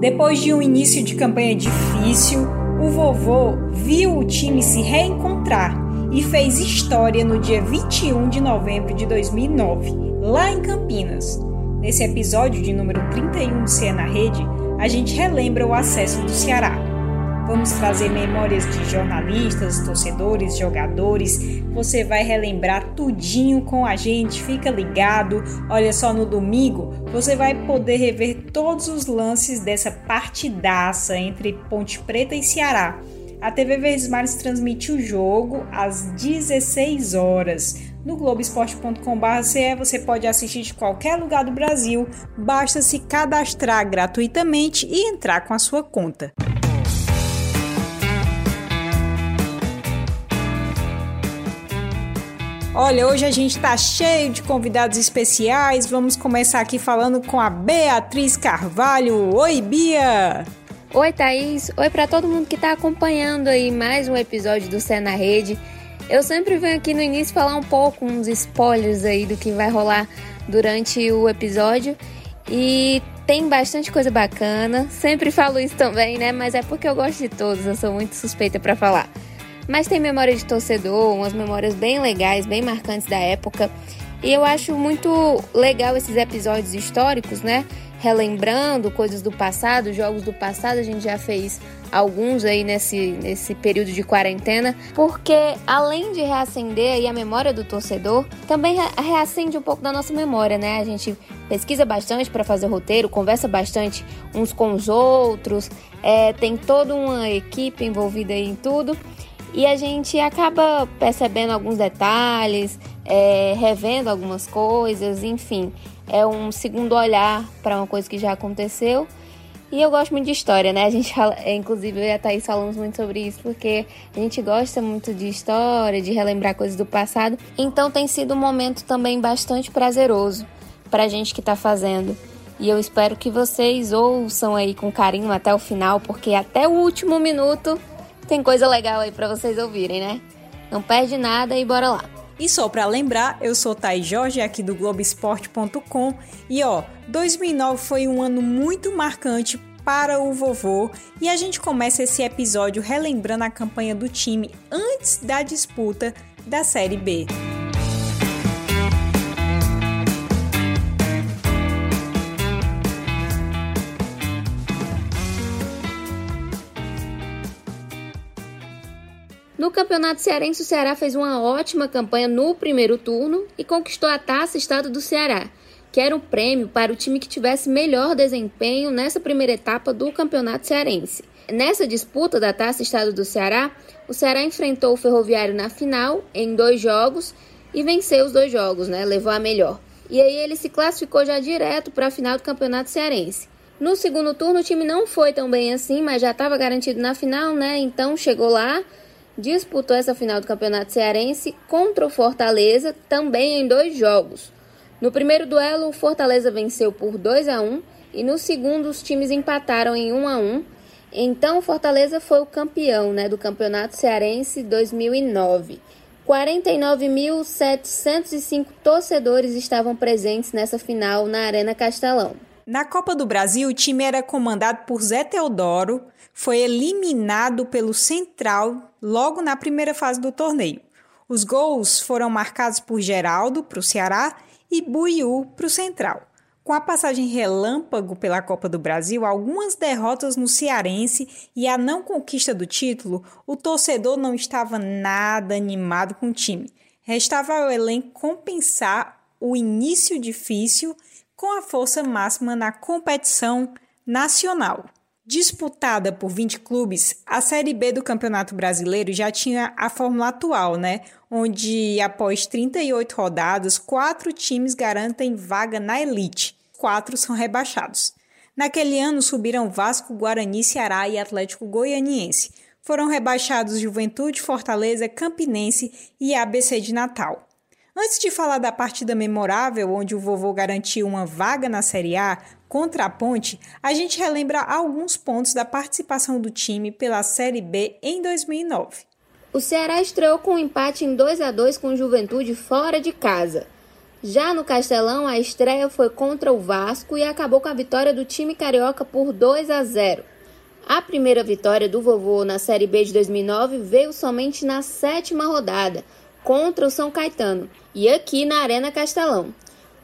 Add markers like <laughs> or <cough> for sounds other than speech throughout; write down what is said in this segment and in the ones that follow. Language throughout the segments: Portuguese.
Depois de um início de campanha difícil, o vovô viu o time se reencontrar e fez história no dia 21 de novembro de 2009, lá em Campinas. Nesse episódio de número 31 do Cê na Rede, a gente relembra o acesso do Ceará. Vamos trazer memórias de jornalistas, torcedores, jogadores. Você vai relembrar tudinho com a gente. Fica ligado. Olha só no domingo, você vai poder rever todos os lances dessa partidaça entre Ponte Preta e Ceará. A TV Verdes Mares transmite o jogo às 16 horas. No Globoesporte.com.br você pode assistir de qualquer lugar do Brasil. Basta se cadastrar gratuitamente e entrar com a sua conta. Olha, hoje a gente está cheio de convidados especiais. Vamos começar aqui falando com a Beatriz Carvalho. Oi, Bia! Oi, Thaís. Oi para todo mundo que está acompanhando aí mais um episódio do Cé na Rede. Eu sempre venho aqui no início falar um pouco, uns spoilers aí do que vai rolar durante o episódio. E tem bastante coisa bacana. Sempre falo isso também, né? Mas é porque eu gosto de todos, eu sou muito suspeita para falar. Mas tem memória de torcedor, umas memórias bem legais, bem marcantes da época. E eu acho muito legal esses episódios históricos, né? Relembrando coisas do passado, jogos do passado, a gente já fez alguns aí nesse, nesse período de quarentena, porque além de reacender aí a memória do torcedor, também reacende um pouco da nossa memória, né? A gente pesquisa bastante para fazer roteiro, conversa bastante uns com os outros, é, tem toda uma equipe envolvida aí em tudo e a gente acaba percebendo alguns detalhes, é, revendo algumas coisas, enfim, é um segundo olhar para uma coisa que já aconteceu. E eu gosto muito de história, né? A gente fala, é, inclusive eu e a Thaís falamos muito sobre isso, porque a gente gosta muito de história, de relembrar coisas do passado. Então tem sido um momento também bastante prazeroso para a gente que está fazendo. E eu espero que vocês ouçam aí com carinho até o final, porque até o último minuto tem coisa legal aí para vocês ouvirem, né? Não perde nada e bora lá. E só para lembrar, eu sou Thay Jorge aqui do Globoesporte.com e ó, 2009 foi um ano muito marcante para o vovô e a gente começa esse episódio relembrando a campanha do time antes da disputa da Série B. No Campeonato Cearense, o Ceará fez uma ótima campanha no primeiro turno e conquistou a Taça Estado do Ceará, que era um prêmio para o time que tivesse melhor desempenho nessa primeira etapa do Campeonato Cearense. Nessa disputa da Taça Estado do Ceará, o Ceará enfrentou o Ferroviário na final em dois jogos e venceu os dois jogos, né? Levou a melhor. E aí ele se classificou já direto para a final do Campeonato Cearense. No segundo turno o time não foi tão bem assim, mas já estava garantido na final, né? Então chegou lá, disputou essa final do Campeonato Cearense contra o Fortaleza, também em dois jogos. No primeiro duelo, o Fortaleza venceu por 2 a 1 e no segundo os times empataram em 1 a 1. Então, o Fortaleza foi o campeão né, do Campeonato Cearense 2009. 49.705 torcedores estavam presentes nessa final na Arena Castelão. Na Copa do Brasil, o time era comandado por Zé Teodoro, foi eliminado pelo Central logo na primeira fase do torneio. Os gols foram marcados por Geraldo para o Ceará e Buiú para o Central. Com a passagem relâmpago pela Copa do Brasil, algumas derrotas no Cearense e a não conquista do título, o torcedor não estava nada animado com o time. Restava ao elenco compensar o início difícil com a força máxima na competição nacional. Disputada por 20 clubes, a Série B do Campeonato Brasileiro já tinha a fórmula atual, né? Onde, após 38 rodadas, quatro times garantem vaga na elite, quatro são rebaixados. Naquele ano subiram Vasco, Guarani, Ceará e Atlético Goianiense. Foram rebaixados Juventude, Fortaleza, Campinense e ABC de Natal. Antes de falar da partida memorável onde o vovô garantiu uma vaga na Série A, contra a Ponte, a gente relembra alguns pontos da participação do time pela Série B em 2009. O Ceará estreou com um empate em 2 a 2 com o Juventude fora de casa. Já no Castelão, a estreia foi contra o Vasco e acabou com a vitória do time carioca por 2 a 0. A primeira vitória do vovô na Série B de 2009 veio somente na sétima rodada, contra o São Caetano, e aqui na Arena Castelão.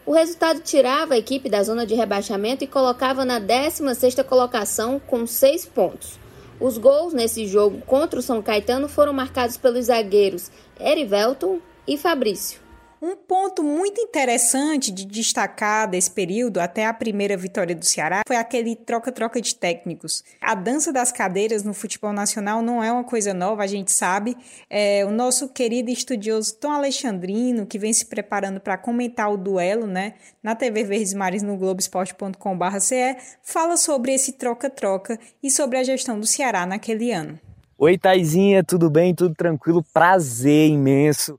O resultado tirava a equipe da zona de rebaixamento e colocava na 16ª colocação com 6 pontos. Os gols nesse jogo contra o São Caetano foram marcados pelos zagueiros Erivelton e Fabrício. Um ponto muito interessante de destacar desse período, até a primeira vitória do Ceará, foi aquele troca-troca de técnicos. A dança das cadeiras no futebol nacional não é uma coisa nova, a gente sabe. É, o nosso querido estudioso Tom Alexandrino, que vem se preparando para comentar o duelo né, na TV Verdes Mares no Globoesporte.com.br, fala sobre esse troca-troca e sobre a gestão do Ceará naquele ano. Oi, Taizinha, tudo bem? Tudo tranquilo? Prazer imenso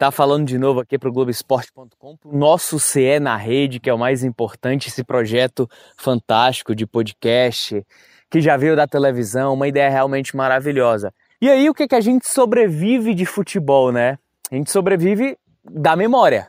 tá falando de novo aqui para o Globoesporte.com, o nosso CE na rede, que é o mais importante, esse projeto fantástico de podcast, que já veio da televisão, uma ideia realmente maravilhosa. E aí, o que, que a gente sobrevive de futebol, né? A gente sobrevive da memória.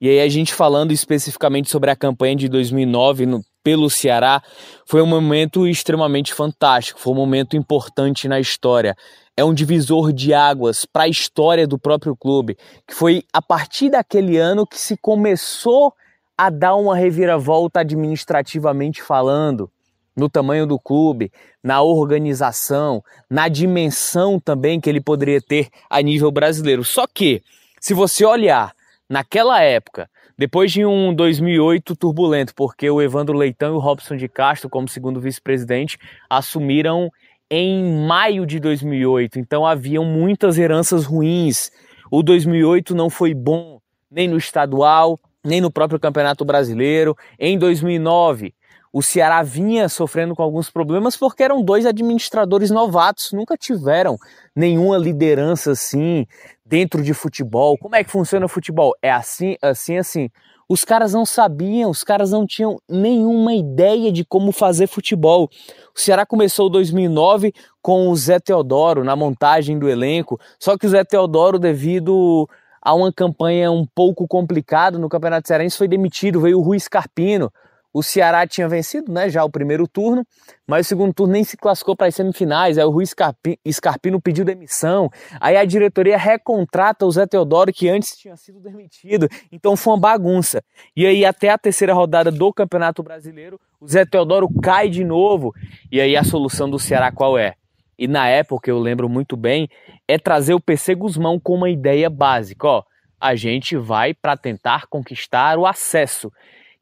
E aí, a gente falando especificamente sobre a campanha de 2009 no, pelo Ceará, foi um momento extremamente fantástico, foi um momento importante na história é um divisor de águas para a história do próprio clube, que foi a partir daquele ano que se começou a dar uma reviravolta administrativamente falando, no tamanho do clube, na organização, na dimensão também que ele poderia ter a nível brasileiro. Só que, se você olhar naquela época, depois de um 2008 turbulento, porque o Evandro Leitão e o Robson de Castro, como segundo vice-presidente, assumiram em maio de 2008, então haviam muitas heranças ruins. O 2008 não foi bom nem no estadual, nem no próprio Campeonato Brasileiro. Em 2009, o Ceará vinha sofrendo com alguns problemas porque eram dois administradores novatos, nunca tiveram nenhuma liderança assim dentro de futebol. Como é que funciona o futebol? É assim, assim, assim. Os caras não sabiam, os caras não tinham nenhuma ideia de como fazer futebol. O Ceará começou 2009 com o Zé Teodoro na montagem do elenco, só que o Zé Teodoro, devido a uma campanha um pouco complicada no Campeonato Cearense, foi demitido. Veio o Rui Scarpino, o Ceará tinha vencido né, já o primeiro turno, mas o segundo turno nem se classificou para as semifinais. Aí o Rui Scarpino pediu demissão. Aí a diretoria recontrata o Zé Teodoro, que antes tinha sido demitido. Então foi uma bagunça. E aí, até a terceira rodada do Campeonato Brasileiro, o Zé Teodoro cai de novo. E aí a solução do Ceará qual é? E na época, eu lembro muito bem, é trazer o PC Guzmão com uma ideia básica. Ó, a gente vai para tentar conquistar o acesso.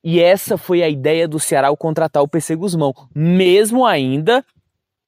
E essa foi a ideia do Ceará ao contratar o PC Guzmão, mesmo ainda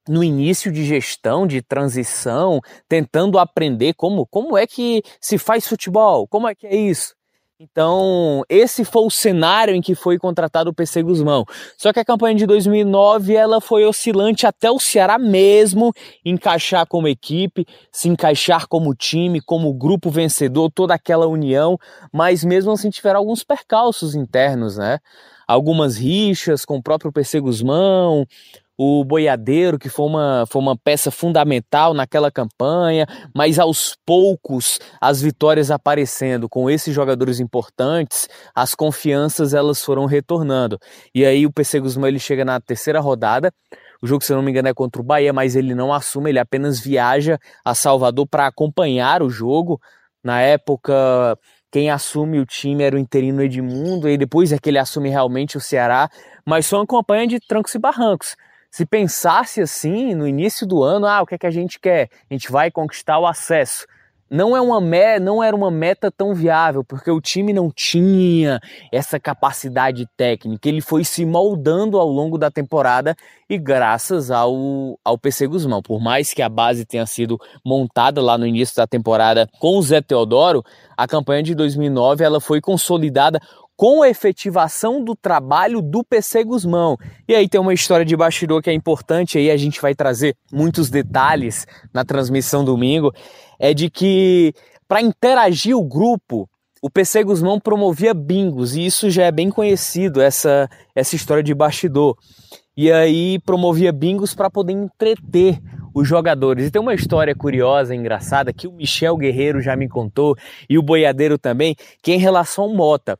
no início de gestão, de transição, tentando aprender como, como é que se faz futebol, como é que é isso. Então, esse foi o cenário em que foi contratado o PC Guzmão. Só que a campanha de 2009 ela foi oscilante até o Ceará mesmo encaixar como equipe, se encaixar como time, como grupo vencedor, toda aquela união, mas mesmo assim tiveram alguns percalços internos, né? Algumas rixas com o próprio PC Guzmão, o Boiadeiro, que foi uma, foi uma peça fundamental naquela campanha, mas aos poucos as vitórias aparecendo com esses jogadores importantes, as confianças elas foram retornando. E aí o PC Guzmão ele chega na terceira rodada, o jogo, se eu não me engano, é contra o Bahia, mas ele não assume, ele apenas viaja a Salvador para acompanhar o jogo. Na época, quem assume o time era o interino Edmundo, e depois é que ele assume realmente o Ceará, mas foi uma campanha de trancos e barrancos se pensasse assim no início do ano, ah, o que é que a gente quer? A gente vai conquistar o acesso. Não, é uma me, não era uma meta tão viável, porque o time não tinha essa capacidade técnica. Ele foi se moldando ao longo da temporada e graças ao, ao PC Guzmão. Por mais que a base tenha sido montada lá no início da temporada com o Zé Teodoro, a campanha de 2009 ela foi consolidada com a efetivação do trabalho do PC Guzmão. E aí tem uma história de bastidor que é importante, aí a gente vai trazer muitos detalhes na transmissão domingo, é de que para interagir o grupo, o PC Guzmão promovia bingos, e isso já é bem conhecido, essa, essa história de bastidor. E aí promovia bingos para poder entreter os jogadores. E tem uma história curiosa, engraçada, que o Michel Guerreiro já me contou e o Boiadeiro também, que é em relação ao Mota.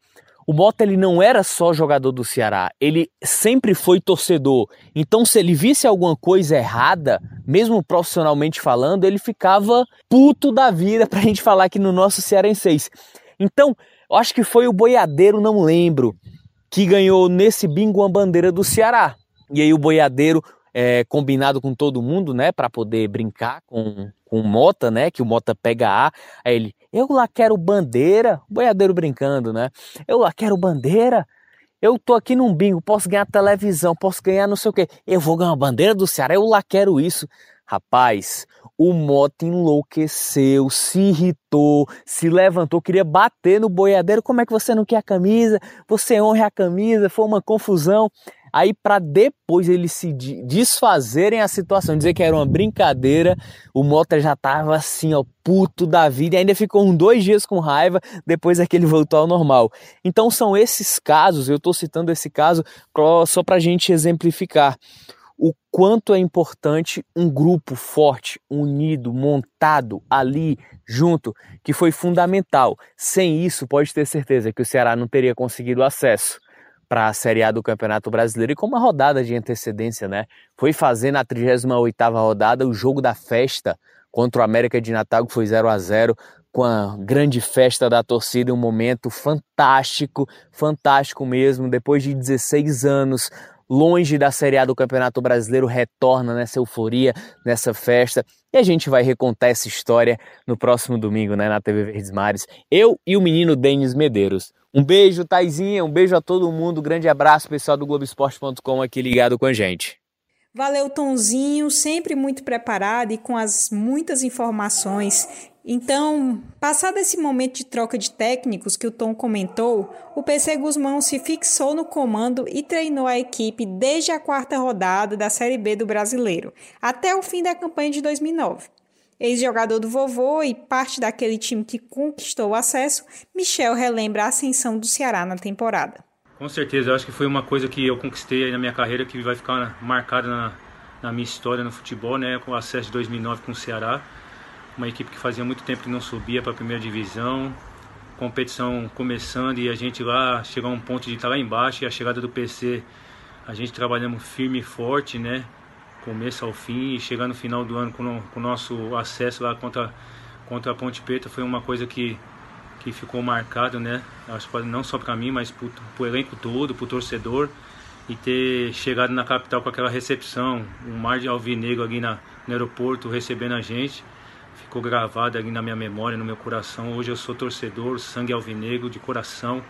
O Mota ele não era só jogador do Ceará, ele sempre foi torcedor. Então, se ele visse alguma coisa errada, mesmo profissionalmente falando, ele ficava puto da vida <laughs> pra gente falar aqui no nosso Cearenseis. Então, eu acho que foi o Boiadeiro, não lembro, que ganhou nesse bingo uma bandeira do Ceará. E aí o Boiadeiro, é, combinado com todo mundo, né, para poder brincar com, com o Mota, né, que o Mota pega A, aí ele, eu lá quero bandeira, Boiadeiro brincando, né, eu lá quero bandeira, eu tô aqui num bingo, posso ganhar televisão, posso ganhar não sei o que, eu vou ganhar uma bandeira do Ceará, eu lá quero isso. Rapaz, o Mota enlouqueceu, se irritou, se levantou, queria bater no boiadeiro. Como é que você não quer a camisa? Você honra a camisa? Foi uma confusão. Aí, para depois eles se desfazerem a situação, dizer que era uma brincadeira, o Mota já tava assim, ó, puto da vida, e ainda ficou uns dois dias com raiva, depois é que ele voltou ao normal. Então, são esses casos, eu tô citando esse caso só pra gente exemplificar o quanto é importante um grupo forte, unido, montado ali junto, que foi fundamental. Sem isso, pode ter certeza que o Ceará não teria conseguido acesso para a Série A do Campeonato Brasileiro e com uma rodada de antecedência, né? Foi fazer na 38ª rodada o jogo da festa contra o América de Natal, que foi 0 a 0 com a grande festa da torcida, um momento fantástico, fantástico mesmo, depois de 16 anos, longe da Série A do Campeonato Brasileiro, retorna nessa euforia, nessa festa. E a gente vai recontar essa história no próximo domingo, né, na TV Verdes Mares. Eu e o menino Denis Medeiros. Um beijo, Taizinha, um beijo a todo mundo. Grande abraço, pessoal do Globoesporte.com aqui ligado com a gente. Valeu, Tonzinho, sempre muito preparado e com as muitas informações então, passado esse momento de troca de técnicos que o Tom comentou, o PC Guzmão se fixou no comando e treinou a equipe desde a quarta rodada da Série B do Brasileiro, até o fim da campanha de 2009. Ex-jogador do vovô e parte daquele time que conquistou o acesso, Michel relembra a ascensão do Ceará na temporada. Com certeza, eu acho que foi uma coisa que eu conquistei na minha carreira que vai ficar marcada na, na minha história no futebol, né, com o acesso de 2009 com o Ceará uma equipe que fazia muito tempo que não subia para a primeira divisão, competição começando e a gente lá chegar a um ponto de estar lá embaixo e a chegada do PC a gente trabalhamos firme e forte, né? Começo ao fim e chegar no final do ano com o nosso acesso lá contra, contra a Ponte Preta foi uma coisa que, que ficou marcado, né? Acho que não só para mim, mas para o elenco todo, para o torcedor e ter chegado na capital com aquela recepção, um mar de alvinegro ali na, no aeroporto recebendo a gente ficou gravado ali na minha memória, no meu coração. Hoje eu sou torcedor, sangue alvinegro de coração.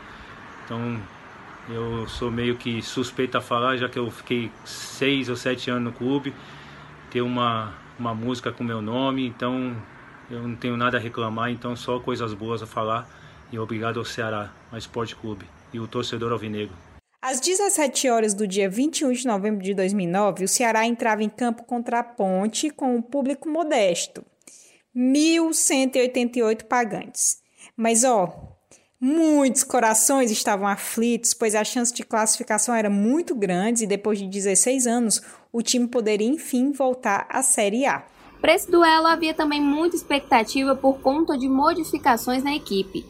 Então eu sou meio que suspeito a falar, já que eu fiquei seis ou sete anos no clube, ter uma, uma música com meu nome, então eu não tenho nada a reclamar, então só coisas boas a falar. E obrigado ao Ceará, ao Esporte Clube e o torcedor alvinegro. Às 17 horas do dia 21 de novembro de 2009, o Ceará entrava em campo contra a Ponte com um público modesto. 1.188 pagantes. Mas, ó, muitos corações estavam aflitos, pois a chance de classificação era muito grande e depois de 16 anos, o time poderia enfim voltar à Série A. Para esse duelo havia também muita expectativa por conta de modificações na equipe.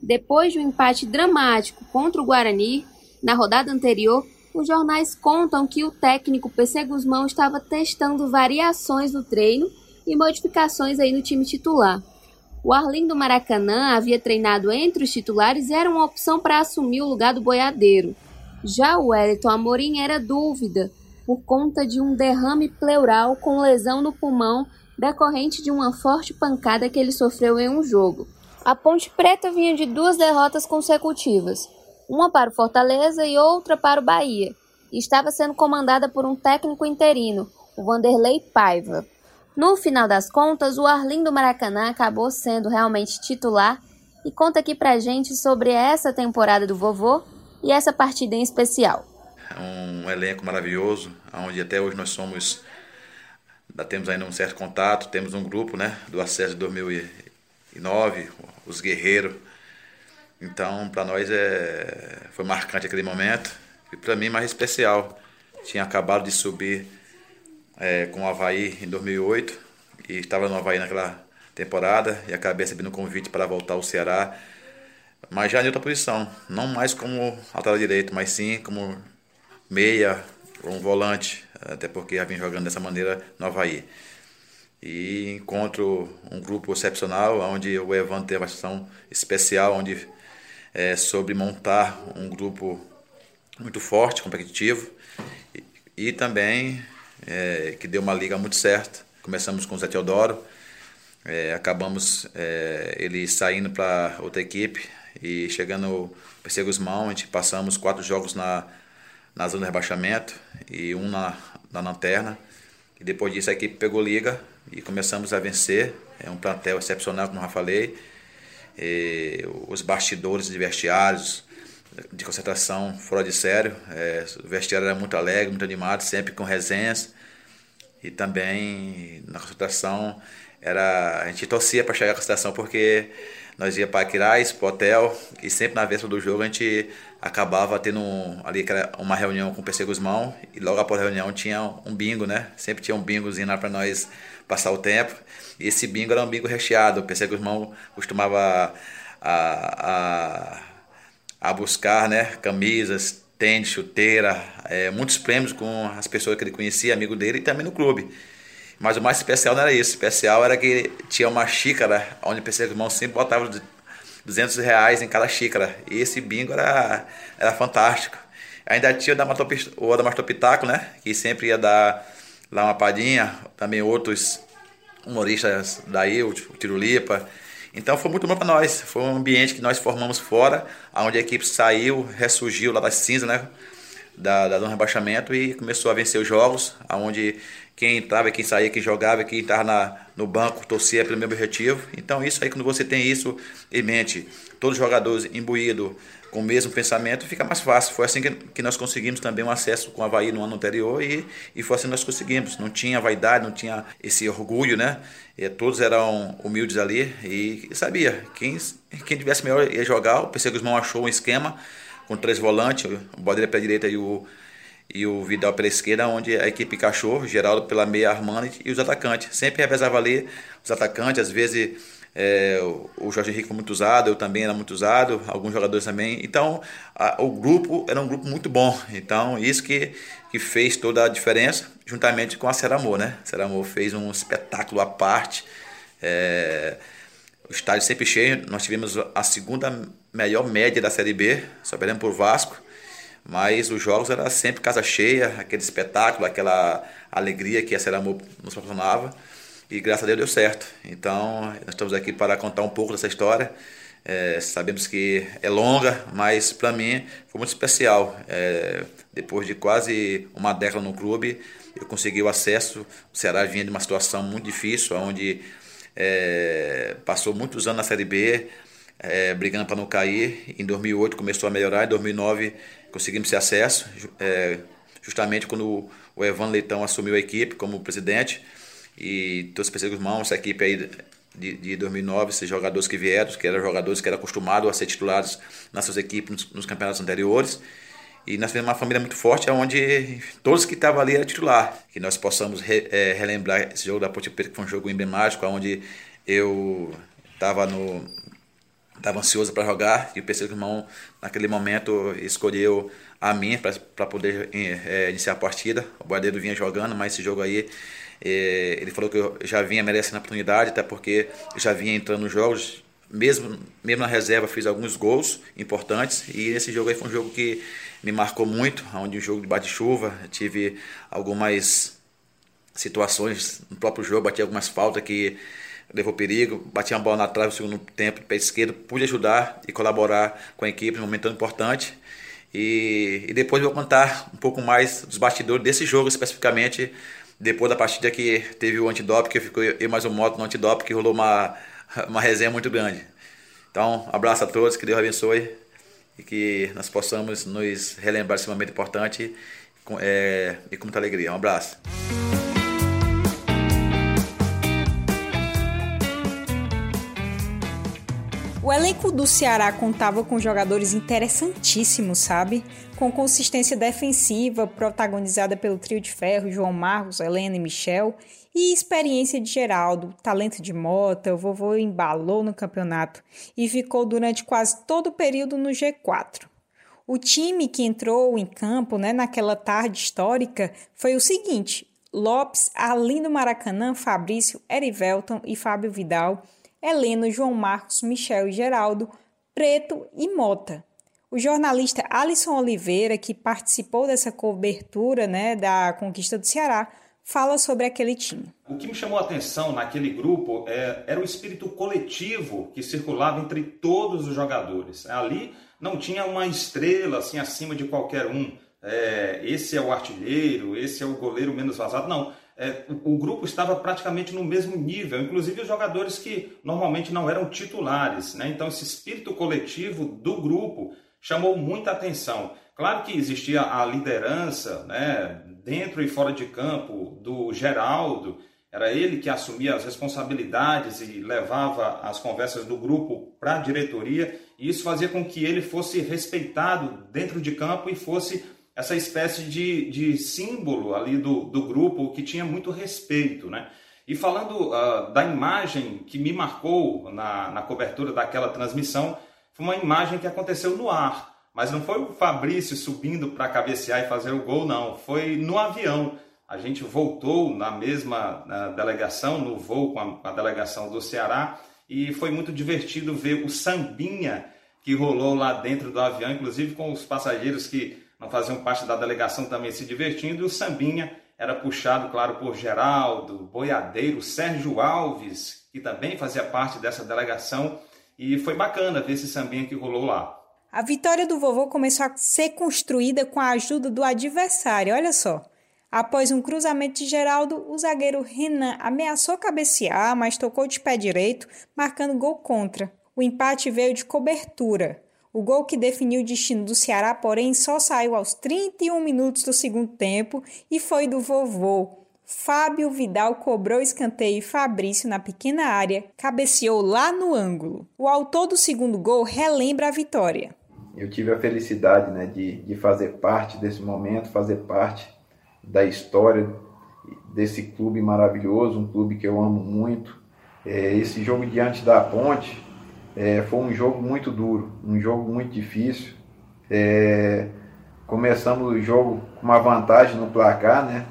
Depois de um empate dramático contra o Guarani, na rodada anterior, os jornais contam que o técnico PC Guzmão estava testando variações no treino e modificações aí no time titular. O Arlindo Maracanã havia treinado entre os titulares e era uma opção para assumir o lugar do boiadeiro. Já o Wellington Amorim era dúvida, por conta de um derrame pleural com lesão no pulmão decorrente de uma forte pancada que ele sofreu em um jogo. A Ponte Preta vinha de duas derrotas consecutivas, uma para o Fortaleza e outra para o Bahia, e estava sendo comandada por um técnico interino, o Vanderlei Paiva. No final das contas, o Arlindo Maracanã acabou sendo realmente titular e conta aqui pra gente sobre essa temporada do vovô e essa partida em especial. É um elenco maravilhoso, onde até hoje nós somos, ainda temos ainda um certo contato, temos um grupo né, do acesso de 2009, os Guerreiros. Então, para nós é, foi marcante aquele momento e para mim mais especial. Tinha acabado de subir é, com o Havaí em 2008 e estava no Havaí naquela temporada e acabei recebendo um convite para voltar ao Ceará, mas já em outra posição, não mais como lateral direito, mas sim como meia ou um volante, até porque já vim jogando dessa maneira no Havaí. E encontro um grupo excepcional, onde o Evandro teve uma ação especial, onde é sobre montar um grupo muito forte, competitivo, e, e também é, que deu uma liga muito certa. Começamos com o Zé Teodoro, é, acabamos é, ele saindo para outra equipe e chegando o PC a gente passamos quatro jogos na, na zona de rebaixamento e um na, na lanterna. E depois disso a equipe pegou liga e começamos a vencer. É um plantel excepcional, como já falei. E os bastidores de vestiários, de concentração fora de sério. É, o vestiário era muito alegre, muito animado, sempre com resenhas. E também na concentração era a gente torcia para chegar à concentração porque nós ia para Aquiraz, para hotel, e sempre na véspera do jogo a gente acabava tendo um, ali uma reunião com o PC Guzmão, e logo após a reunião tinha um bingo, né? Sempre tinha um bingozinho lá para nós passar o tempo. E esse bingo era um bingo recheado. O PC Guzmão costumava a, a, a buscar né, camisas, tênis, chuteira, é, muitos prêmios com as pessoas que ele conhecia, amigo dele, e também no clube. Mas o mais especial não era isso. O especial era que tinha uma xícara, onde o PC Guzmão sempre botava 200 reais em cada xícara. E esse bingo era, era fantástico. Ainda tinha o Adamastor né? Que sempre ia dar lá uma padinha, também outros humoristas daí, o Tirulipa. Então foi muito bom para nós. Foi um ambiente que nós formamos fora, onde a equipe saiu, ressurgiu lá das cinzas, né? Da, da do rebaixamento e começou a vencer os jogos, onde quem entrava, quem saía, quem jogava, quem estava no banco torcia pelo mesmo objetivo. Então isso aí, quando você tem isso em mente, todos os jogadores imbuídos com o mesmo pensamento, fica mais fácil. Foi assim que, que nós conseguimos também um acesso com o Havaí no ano anterior e, e foi assim que nós conseguimos. Não tinha vaidade, não tinha esse orgulho, né? E, todos eram humildes ali e, e sabia, quem, quem tivesse melhor ia jogar. O PC Guzmão achou um esquema com três volantes, o Bodeira pela direita e o, e o Vidal pela esquerda, onde a equipe cachorro, Geraldo pela meia Armando e os atacantes. Sempre revezava ali os atacantes, às vezes é, o Jorge Henrique foi muito usado, eu também era muito usado, alguns jogadores também. Então, a, o grupo era um grupo muito bom. Então, isso que, que fez toda a diferença, juntamente com a Seramor, né? Seramor fez um espetáculo à parte. É, o estádio sempre cheio. Nós tivemos a segunda melhor média da Série B, só perdemos por Vasco. Mas os jogos eram sempre casa cheia, aquele espetáculo, aquela alegria que a Seramor nos proporcionava. E graças a Deus deu certo. Então, nós estamos aqui para contar um pouco dessa história. É, sabemos que é longa, mas para mim foi muito especial. É, depois de quase uma década no clube, eu consegui o acesso. O Ceará vinha de uma situação muito difícil, onde é, passou muitos anos na Série B, é, brigando para não cair. Em 2008 começou a melhorar, em 2009 conseguimos esse acesso, é, justamente quando o Evan Leitão assumiu a equipe como presidente e todos os parceiros irmãos, essa equipe aí de, de 2009, esses jogadores que vieram, que eram jogadores que eram acostumados a ser titulares nas suas equipes nos, nos campeonatos anteriores. E nós tivemos uma família muito forte, onde todos que estavam ali eram titular. Que nós possamos re, é, relembrar esse jogo da Ponte Preta, que foi um jogo emblemático, onde eu estava no estava ansioso para jogar e o PC irmão naquele momento escolheu a mim para poder é, iniciar a partida. O Guardeiro vinha jogando, mas esse jogo aí é, ele falou que eu já vinha merecendo a oportunidade, até porque já vinha entrando nos jogos, mesmo, mesmo na reserva fiz alguns gols importantes e esse jogo aí foi um jogo que me marcou muito, onde um jogo de bate-chuva, tive algumas situações no próprio jogo, bati algumas faltas que levou perigo, bati uma bola na trave no segundo tempo, pé esquerdo, pude ajudar e colaborar com a equipe num momento tão importante. E, e depois vou contar um pouco mais dos bastidores desse jogo especificamente, depois da partida que teve o antidoping, que ficou eu mais um moto no antidoping, que rolou uma, uma resenha muito grande. Então, abraço a todos, que Deus abençoe e que nós possamos nos relembrar desse momento importante é, e com muita alegria. Um abraço. O elenco do Ceará contava com jogadores interessantíssimos, sabe? Com consistência defensiva, protagonizada pelo trio de ferro João Marcos, Helena e Michel, e experiência de Geraldo, talento de Mota, o vovô embalou no campeonato e ficou durante quase todo o período no G4. O time que entrou em campo né, naquela tarde histórica foi o seguinte: Lopes, Arlindo Maracanã, Fabrício, Erivelton e Fábio Vidal, Heleno, João Marcos, Michel e Geraldo, Preto e Mota. O jornalista Alisson Oliveira, que participou dessa cobertura né, da conquista do Ceará, fala sobre aquele time. O que me chamou a atenção naquele grupo é, era o espírito coletivo que circulava entre todos os jogadores. Ali não tinha uma estrela assim acima de qualquer um. É, esse é o artilheiro, esse é o goleiro menos vazado. Não. É, o, o grupo estava praticamente no mesmo nível, inclusive os jogadores que normalmente não eram titulares. Né? Então, esse espírito coletivo do grupo chamou muita atenção. Claro que existia a liderança, né, dentro e fora de campo, do Geraldo, era ele que assumia as responsabilidades e levava as conversas do grupo para a diretoria, e isso fazia com que ele fosse respeitado dentro de campo e fosse essa espécie de, de símbolo ali do, do grupo que tinha muito respeito, né? E falando uh, da imagem que me marcou na, na cobertura daquela transmissão, foi uma imagem que aconteceu no ar, mas não foi o Fabrício subindo para cabecear e fazer o gol, não. Foi no avião. A gente voltou na mesma na delegação, no voo com a, a delegação do Ceará, e foi muito divertido ver o sambinha que rolou lá dentro do avião, inclusive com os passageiros que não faziam parte da delegação também se divertindo. E o sambinha era puxado, claro, por Geraldo, Boiadeiro, Sérgio Alves, que também fazia parte dessa delegação. E foi bacana ver esse sambinha que rolou lá. A vitória do vovô começou a ser construída com a ajuda do adversário, olha só. Após um cruzamento de Geraldo, o zagueiro Renan ameaçou cabecear, mas tocou de pé direito, marcando gol contra. O empate veio de cobertura. O gol que definiu o destino do Ceará, porém, só saiu aos 31 minutos do segundo tempo e foi do vovô. Fábio Vidal cobrou escanteio e Fabrício, na pequena área, cabeceou lá no ângulo. O autor do segundo gol relembra a vitória eu tive a felicidade né, de, de fazer parte desse momento, fazer parte da história desse clube maravilhoso, um clube que eu amo muito. É, esse jogo diante da Ponte é, foi um jogo muito duro, um jogo muito difícil. É, começamos o jogo com uma vantagem no placar, né?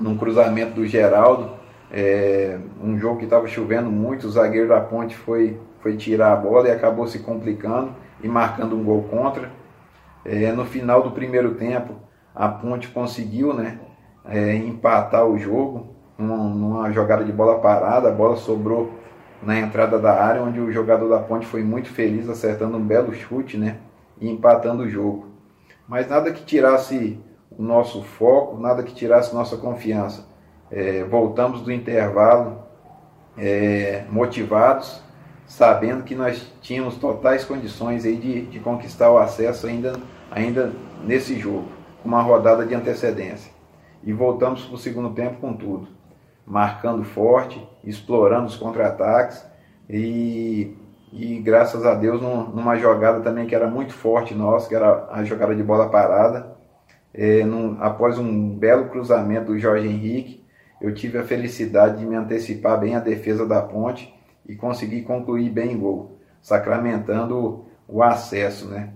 num cruzamento do Geraldo, é, um jogo que estava chovendo muito, o zagueiro da Ponte foi, foi tirar a bola e acabou se complicando e marcando um gol contra. É, no final do primeiro tempo, a Ponte conseguiu né, é, empatar o jogo numa, numa jogada de bola parada. A bola sobrou na entrada da área, onde o jogador da Ponte foi muito feliz, acertando um belo chute né, e empatando o jogo. Mas nada que tirasse o nosso foco, nada que tirasse nossa confiança. É, voltamos do intervalo é, motivados sabendo que nós tínhamos totais condições aí de, de conquistar o acesso ainda, ainda nesse jogo, com uma rodada de antecedência. E voltamos para o segundo tempo com tudo, marcando forte, explorando os contra-ataques e, e graças a Deus numa jogada também que era muito forte nossa, que era a jogada de bola parada. É, num, após um belo cruzamento do Jorge Henrique, eu tive a felicidade de me antecipar bem a defesa da ponte e conseguir concluir bem o gol, sacramentando o acesso. Né?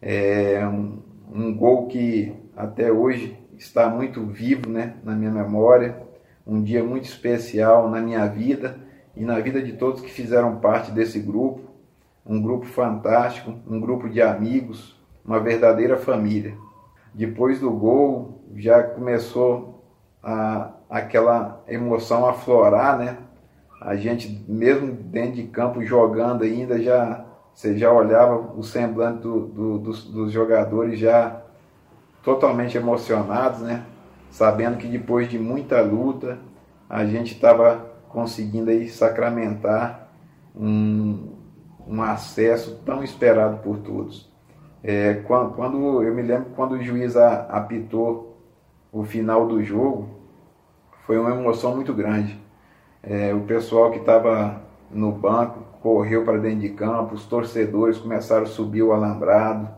É um, um gol que até hoje está muito vivo né, na minha memória, um dia muito especial na minha vida e na vida de todos que fizeram parte desse grupo, um grupo fantástico, um grupo de amigos, uma verdadeira família. Depois do gol já começou a, aquela emoção a florar, né? a gente, mesmo dentro de campo jogando ainda, já você já olhava o semblante do, do, dos, dos jogadores já totalmente emocionados, né? Sabendo que depois de muita luta, a gente estava conseguindo aí sacramentar um, um acesso tão esperado por todos. É, quando, quando, eu me lembro quando o juiz apitou o final do jogo, foi uma emoção muito grande é, o pessoal que estava no banco correu para dentro de campo, os torcedores começaram a subir o alambrado,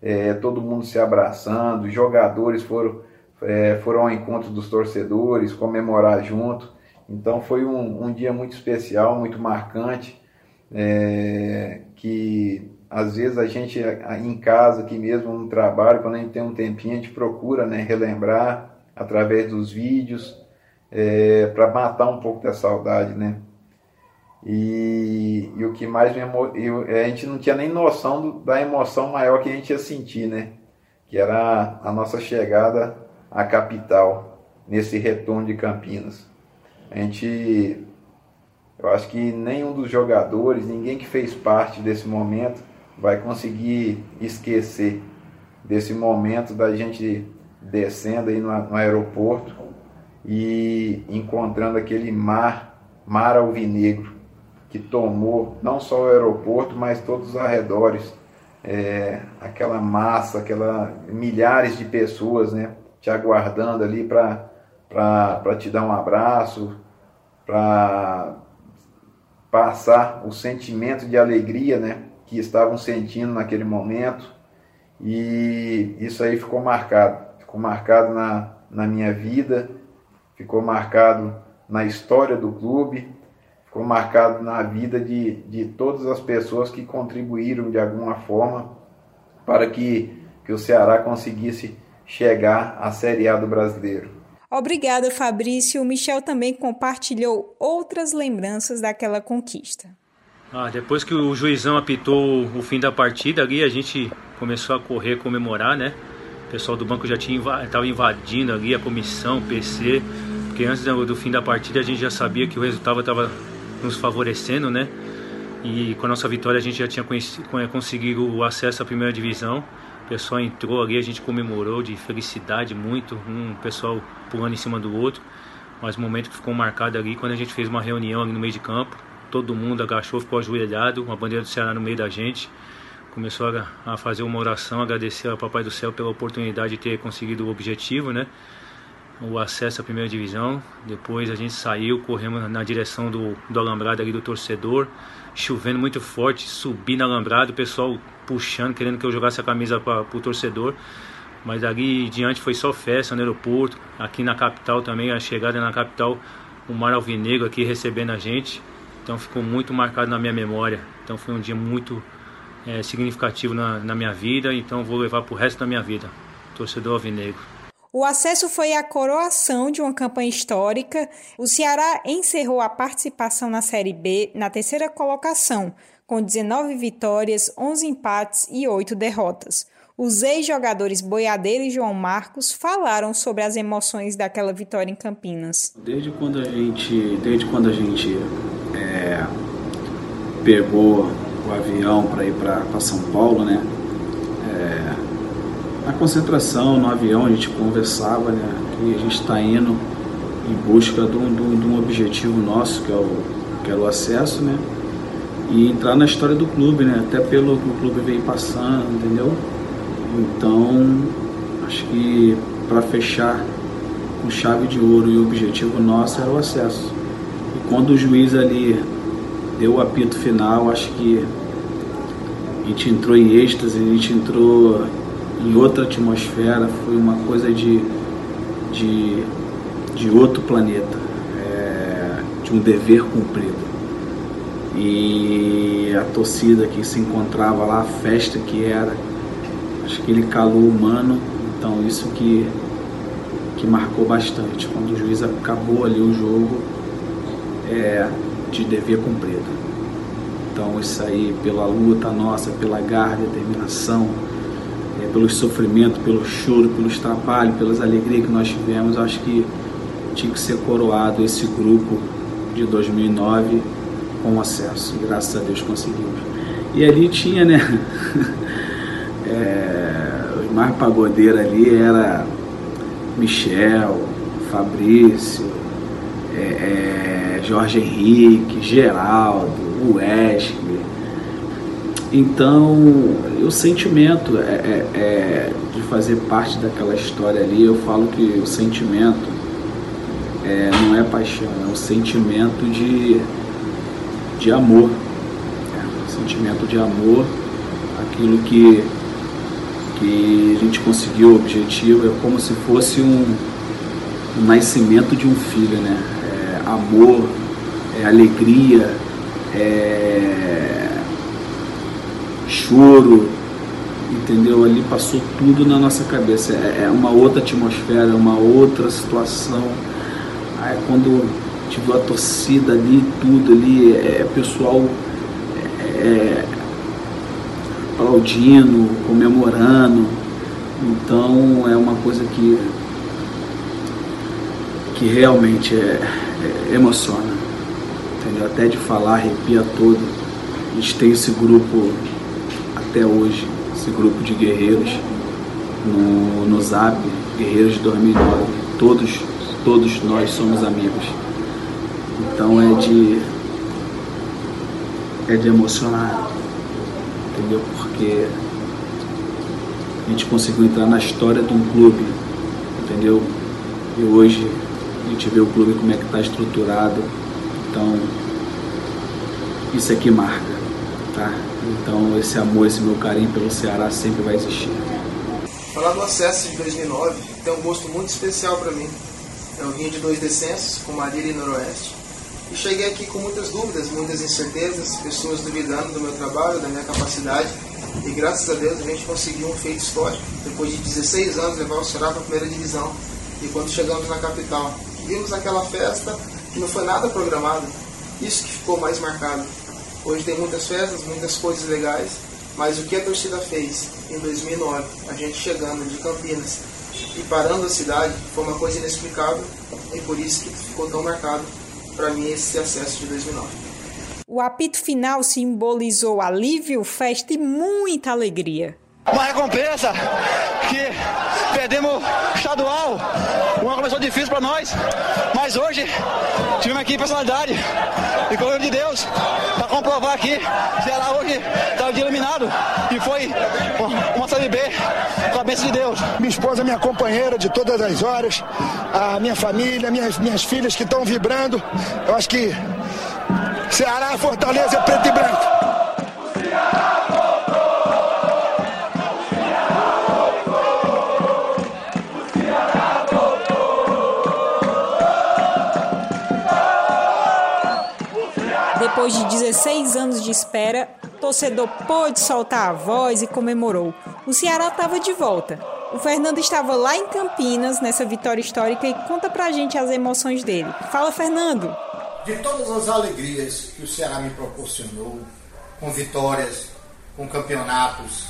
é, todo mundo se abraçando, os jogadores foram, é, foram ao encontro dos torcedores, comemorar junto. Então foi um, um dia muito especial, muito marcante, é, que às vezes a gente em casa, aqui mesmo no trabalho, quando a gente tem um tempinho, a gente procura né, relembrar através dos vídeos, é, para matar um pouco da saudade, né? E, e o que mais me eu, a gente não tinha nem noção do, da emoção maior que a gente ia sentir, né? Que era a nossa chegada à capital, nesse retorno de Campinas. A gente, eu acho que nenhum dos jogadores, ninguém que fez parte desse momento, vai conseguir esquecer desse momento da gente descendo aí no, no aeroporto e encontrando aquele mar, mar alvinegro que tomou não só o aeroporto, mas todos os arredores. É, aquela massa, aquela milhares de pessoas, né, te aguardando ali para te dar um abraço, para passar o sentimento de alegria, né, que estavam sentindo naquele momento. E isso aí ficou marcado, ficou marcado na, na minha vida, ficou marcado na história do clube, ficou marcado na vida de, de todas as pessoas que contribuíram de alguma forma para que, que o Ceará conseguisse chegar à Série A do Brasileiro. Obrigada, Fabrício. O Michel também compartilhou outras lembranças daquela conquista. Ah, depois que o juizão apitou o fim da partida ali, a gente começou a correr, comemorar, né? O pessoal do banco já tinha estava invadindo ali a comissão, o PC, porque antes do fim da partida a gente já sabia que o resultado estava nos favorecendo, né? E com a nossa vitória a gente já tinha conseguido o acesso à primeira divisão. O pessoal entrou ali, a gente comemorou de felicidade muito, um pessoal pulando em cima do outro. Mas o momento que ficou marcado ali, quando a gente fez uma reunião ali no meio de campo, todo mundo agachou, ficou ajoelhado, uma bandeira do Ceará no meio da gente. Começou a, a fazer uma oração, agradecer ao Papai do Céu pela oportunidade de ter conseguido o objetivo, né? O acesso à primeira divisão. Depois a gente saiu, corremos na direção do, do alambrado ali do torcedor, chovendo muito forte, subi na alambrado, o pessoal puxando, querendo que eu jogasse a camisa para o torcedor. Mas dali diante foi só festa no aeroporto, aqui na capital também, a chegada na capital, o Mar Alvinegro aqui recebendo a gente. Então ficou muito marcado na minha memória. Então foi um dia muito é, significativo na, na minha vida, então vou levar para o resto da minha vida. Torcedor alvinegro. O acesso foi a coroação de uma campanha histórica. O Ceará encerrou a participação na Série B na terceira colocação, com 19 vitórias, 11 empates e 8 derrotas. Os ex-jogadores Boiadeiro e João Marcos falaram sobre as emoções daquela vitória em Campinas. Desde quando a gente, desde quando a gente é, pegou o avião para ir para São Paulo, né? É, na concentração, no avião, a gente conversava, né? Que a gente está indo em busca de um, de um, objetivo nosso, que é o, que era o acesso, né? E entrar na história do clube, né? Até pelo que o clube veio passando, entendeu? Então, acho que para fechar com chave de ouro e o objetivo nosso era o acesso. E quando o juiz ali deu o apito final, acho que a gente entrou em êxtase, a gente entrou em outra atmosfera, foi uma coisa de, de, de outro planeta, é, de um dever cumprido. E a torcida que se encontrava lá, a festa que era, acho que ele calou humano, então isso que, que marcou bastante. Quando o juiz acabou ali o jogo, é, de dever cumprido. Então isso aí pela luta nossa, pela garra, determinação, pelo sofrimento, pelo choro, pelos trabalhos, pelas alegrias que nós tivemos, acho que tinha que ser coroado esse grupo de 2009 com acesso. Graças a Deus conseguimos. E ali tinha, né? <laughs> é, os mais pagodeiros ali era Michel, Fabrício, é, é Jorge Henrique, Geraldo, Wesley. Então, o sentimento é, é, é, de fazer parte daquela história ali, eu falo que o sentimento é, não é paixão, é um sentimento de, de amor. sentimento de amor, aquilo que, que a gente conseguiu o objetivo, é como se fosse um, um nascimento de um filho, né? É amor, é alegria, é choro, entendeu? Ali passou tudo na nossa cabeça. É, é uma outra atmosfera, uma outra situação. Aí quando tive a torcida ali, tudo ali, é, pessoal é, é, aplaudindo, comemorando. Então é uma coisa que, que realmente é, é, emociona. Entendeu? Até de falar, arrepia todo. A gente tem esse grupo até hoje esse grupo de guerreiros no, no Zap, Guerreiros de 2009. Todos, todos nós somos amigos. Então é de é de emocionar, entendeu? Porque a gente conseguiu entrar na história de um clube, entendeu? E hoje a gente vê o clube como é que está estruturado. Então isso aqui marca, tá? Então esse amor, esse meu carinho pelo Ceará sempre vai existir. Falar do acesso de 2009 tem um gosto muito especial para mim. Eu vim de dois descensos, com Marília e Noroeste, e cheguei aqui com muitas dúvidas, muitas incertezas, pessoas duvidando do meu trabalho, da minha capacidade, e graças a Deus a gente conseguiu um feito histórico. Depois de 16 anos, levar o Ceará para a primeira divisão. E quando chegamos na capital, vimos aquela festa que não foi nada programado. Isso que ficou mais marcado. Hoje tem muitas festas, muitas coisas legais, mas o que a torcida fez em 2009, a gente chegando de Campinas e parando a cidade, foi uma coisa inexplicável e por isso que ficou tão marcado para mim esse acesso de 2009. O apito final simbolizou alívio, festa e muita alegria. Uma recompensa que perdemos estadual, começou difícil para nós, mas hoje tivemos aqui personalidade e com o de Deus para comprovar aqui, Ceará hoje está de eliminado e foi uma série B com a bênção de Deus. Minha esposa, minha companheira de todas as horas, a minha família, minhas, minhas filhas que estão vibrando, eu acho que Ceará, Fortaleza é preto e branco. 16 anos de espera, o torcedor pôde soltar a voz e comemorou. O Ceará estava de volta. O Fernando estava lá em Campinas, nessa vitória histórica, e conta pra gente as emoções dele. Fala, Fernando! De todas as alegrias que o Ceará me proporcionou, com vitórias, com campeonatos,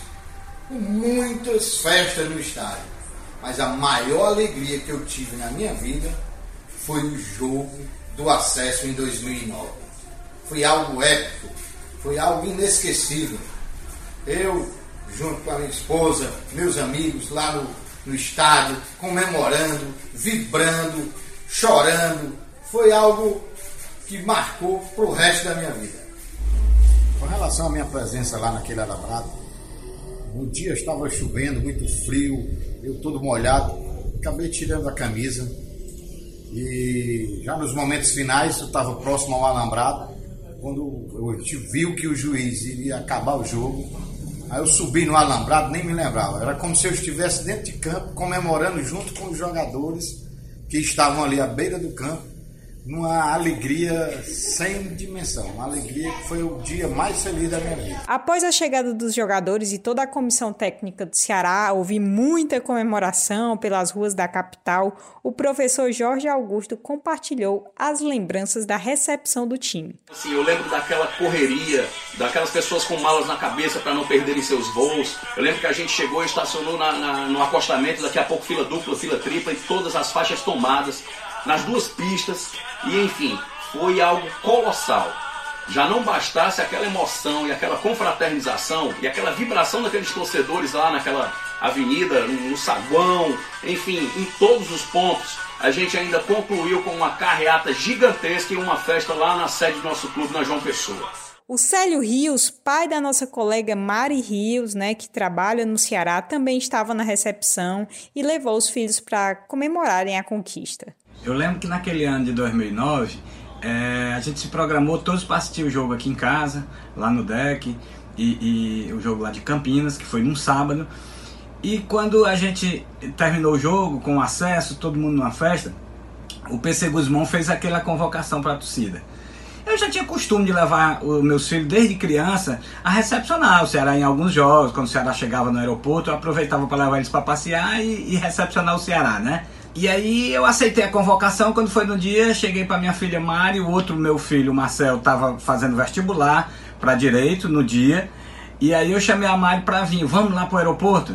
com muitas festas no estádio, mas a maior alegria que eu tive na minha vida foi o jogo do acesso em 2009 foi algo épico, foi algo inesquecível. Eu, junto com a minha esposa, meus amigos lá no, no estádio, comemorando, vibrando, chorando, foi algo que marcou para o resto da minha vida. Com relação à minha presença lá naquele alambrado, um dia estava chovendo, muito frio, eu todo molhado, acabei tirando a camisa e já nos momentos finais eu estava próximo ao alambrado quando eu viu que o juiz iria acabar o jogo, aí eu subi no alambrado, nem me lembrava. Era como se eu estivesse dentro de campo, comemorando junto com os jogadores que estavam ali à beira do campo numa alegria sem dimensão, uma alegria que foi o dia mais feliz da minha vida. Após a chegada dos jogadores e toda a comissão técnica do Ceará, houve muita comemoração pelas ruas da capital. O professor Jorge Augusto compartilhou as lembranças da recepção do time. Assim, eu lembro daquela correria, daquelas pessoas com malas na cabeça para não perderem seus voos. Eu lembro que a gente chegou e estacionou na, na, no acostamento, daqui a pouco fila dupla, fila tripla e todas as faixas tomadas nas duas pistas. E enfim, foi algo colossal. Já não bastasse aquela emoção e aquela confraternização e aquela vibração daqueles torcedores lá naquela avenida, no saguão, enfim, em todos os pontos. A gente ainda concluiu com uma carreata gigantesca e uma festa lá na sede do nosso clube, na João Pessoa. O Célio Rios, pai da nossa colega Mari Rios, né, que trabalha no Ceará, também estava na recepção e levou os filhos para comemorarem a conquista. Eu lembro que naquele ano de 2009 é, a gente se programou todos para assistir o jogo aqui em casa, lá no deck, e, e o jogo lá de Campinas, que foi num sábado. E quando a gente terminou o jogo, com acesso, todo mundo numa festa, o PC Guzmão fez aquela convocação para a torcida. Eu já tinha costume de levar os meus filhos desde criança a recepcionar o Ceará em alguns jogos. Quando o Ceará chegava no aeroporto, eu aproveitava para levar eles para passear e, e, recepcionar o Ceará, né? E aí eu aceitei a convocação. Quando foi no dia, cheguei para minha filha Mari, o outro meu filho, Marcel, estava fazendo vestibular para direito no dia. E aí eu chamei a Mari para vir. Vamos lá para o aeroporto?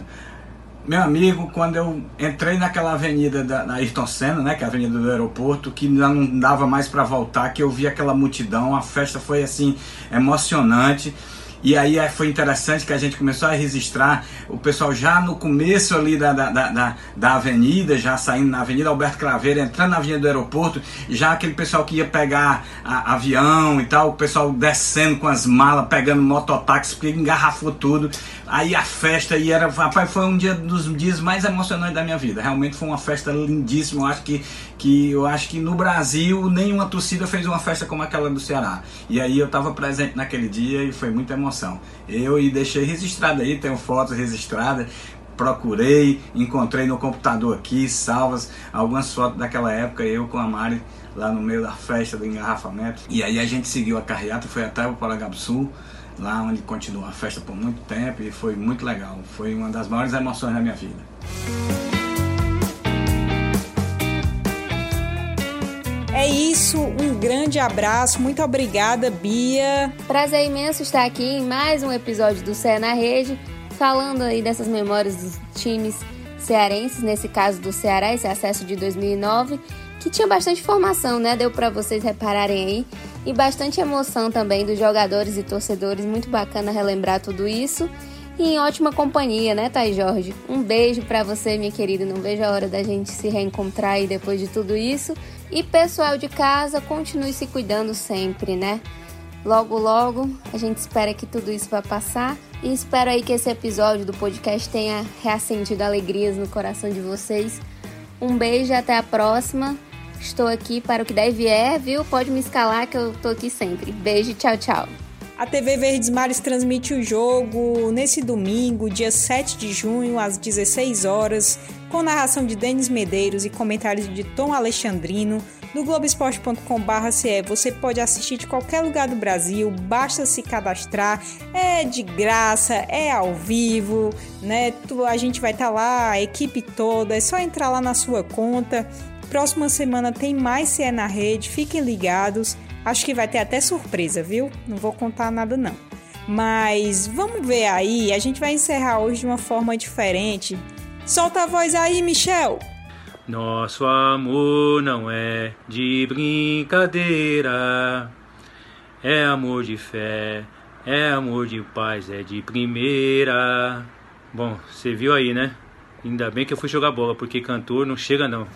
Meu amigo, quando eu entrei naquela avenida da na Ayrton Senna, né, que é a avenida do aeroporto, que não dava mais para voltar, que eu vi aquela multidão, a festa foi assim emocionante. E aí é, foi interessante que a gente começou a registrar o pessoal já no começo ali da, da, da, da avenida, já saindo na Avenida Alberto Craveiro, entrando na Avenida do Aeroporto, já aquele pessoal que ia pegar a, avião e tal, o pessoal descendo com as malas, pegando mototáxi, porque engarrafou tudo. Aí a festa, e era, rapaz, foi um dia dos dias mais emocionantes da minha vida. Realmente foi uma festa lindíssima. Eu acho que, que, eu acho que no Brasil nenhuma torcida fez uma festa como aquela do Ceará. E aí eu estava presente naquele dia e foi muita emoção. Eu e deixei registrado aí, tenho fotos registradas procurei, encontrei no computador aqui, salvas, algumas fotos daquela época, eu com a Mari lá no meio da festa do engarrafamento. E aí a gente seguiu a carreata, foi até o Sul lá onde continuou a festa por muito tempo e foi muito legal. Foi uma das maiores emoções da minha vida. É isso, um grande abraço, muito obrigada, Bia. Prazer imenso estar aqui em mais um episódio do Cé na Rede, falando aí dessas memórias dos times cearenses, nesse caso do Ceará, esse acesso de 2009, que tinha bastante informação, né? Deu para vocês repararem aí e bastante emoção também dos jogadores e torcedores. Muito bacana relembrar tudo isso. E em ótima companhia, né, Thay Jorge? Um beijo para você, minha querida. Não vejo a hora da gente se reencontrar aí depois de tudo isso. E pessoal de casa, continue se cuidando sempre, né? Logo, logo, a gente espera que tudo isso vá passar. E espero aí que esse episódio do podcast tenha reacendido alegrias no coração de vocês. Um beijo, até a próxima. Estou aqui para o que deve vier, viu? Pode me escalar que eu tô aqui sempre. Beijo, tchau, tchau. A TV Verdes Mares transmite o jogo nesse domingo, dia 7 de junho, às 16 horas, com narração de Denis Medeiros e comentários de Tom Alexandrino. No Globoesporte.com.br você pode assistir de qualquer lugar do Brasil, basta se cadastrar, é de graça, é ao vivo, né? A gente vai estar tá lá, a equipe toda, é só entrar lá na sua conta Próxima semana tem mais CE na rede, fiquem ligados. Acho que vai ter até surpresa, viu? Não vou contar nada não. Mas vamos ver aí, a gente vai encerrar hoje de uma forma diferente. Solta a voz aí, Michel! Nosso amor não é de brincadeira, é amor de fé, é amor de paz, é de primeira. Bom, você viu aí, né? Ainda bem que eu fui jogar bola, porque cantor não chega não.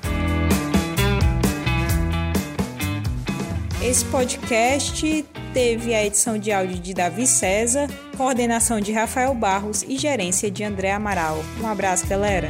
Esse podcast teve a edição de áudio de Davi César, coordenação de Rafael Barros e gerência de André Amaral. Um abraço, galera!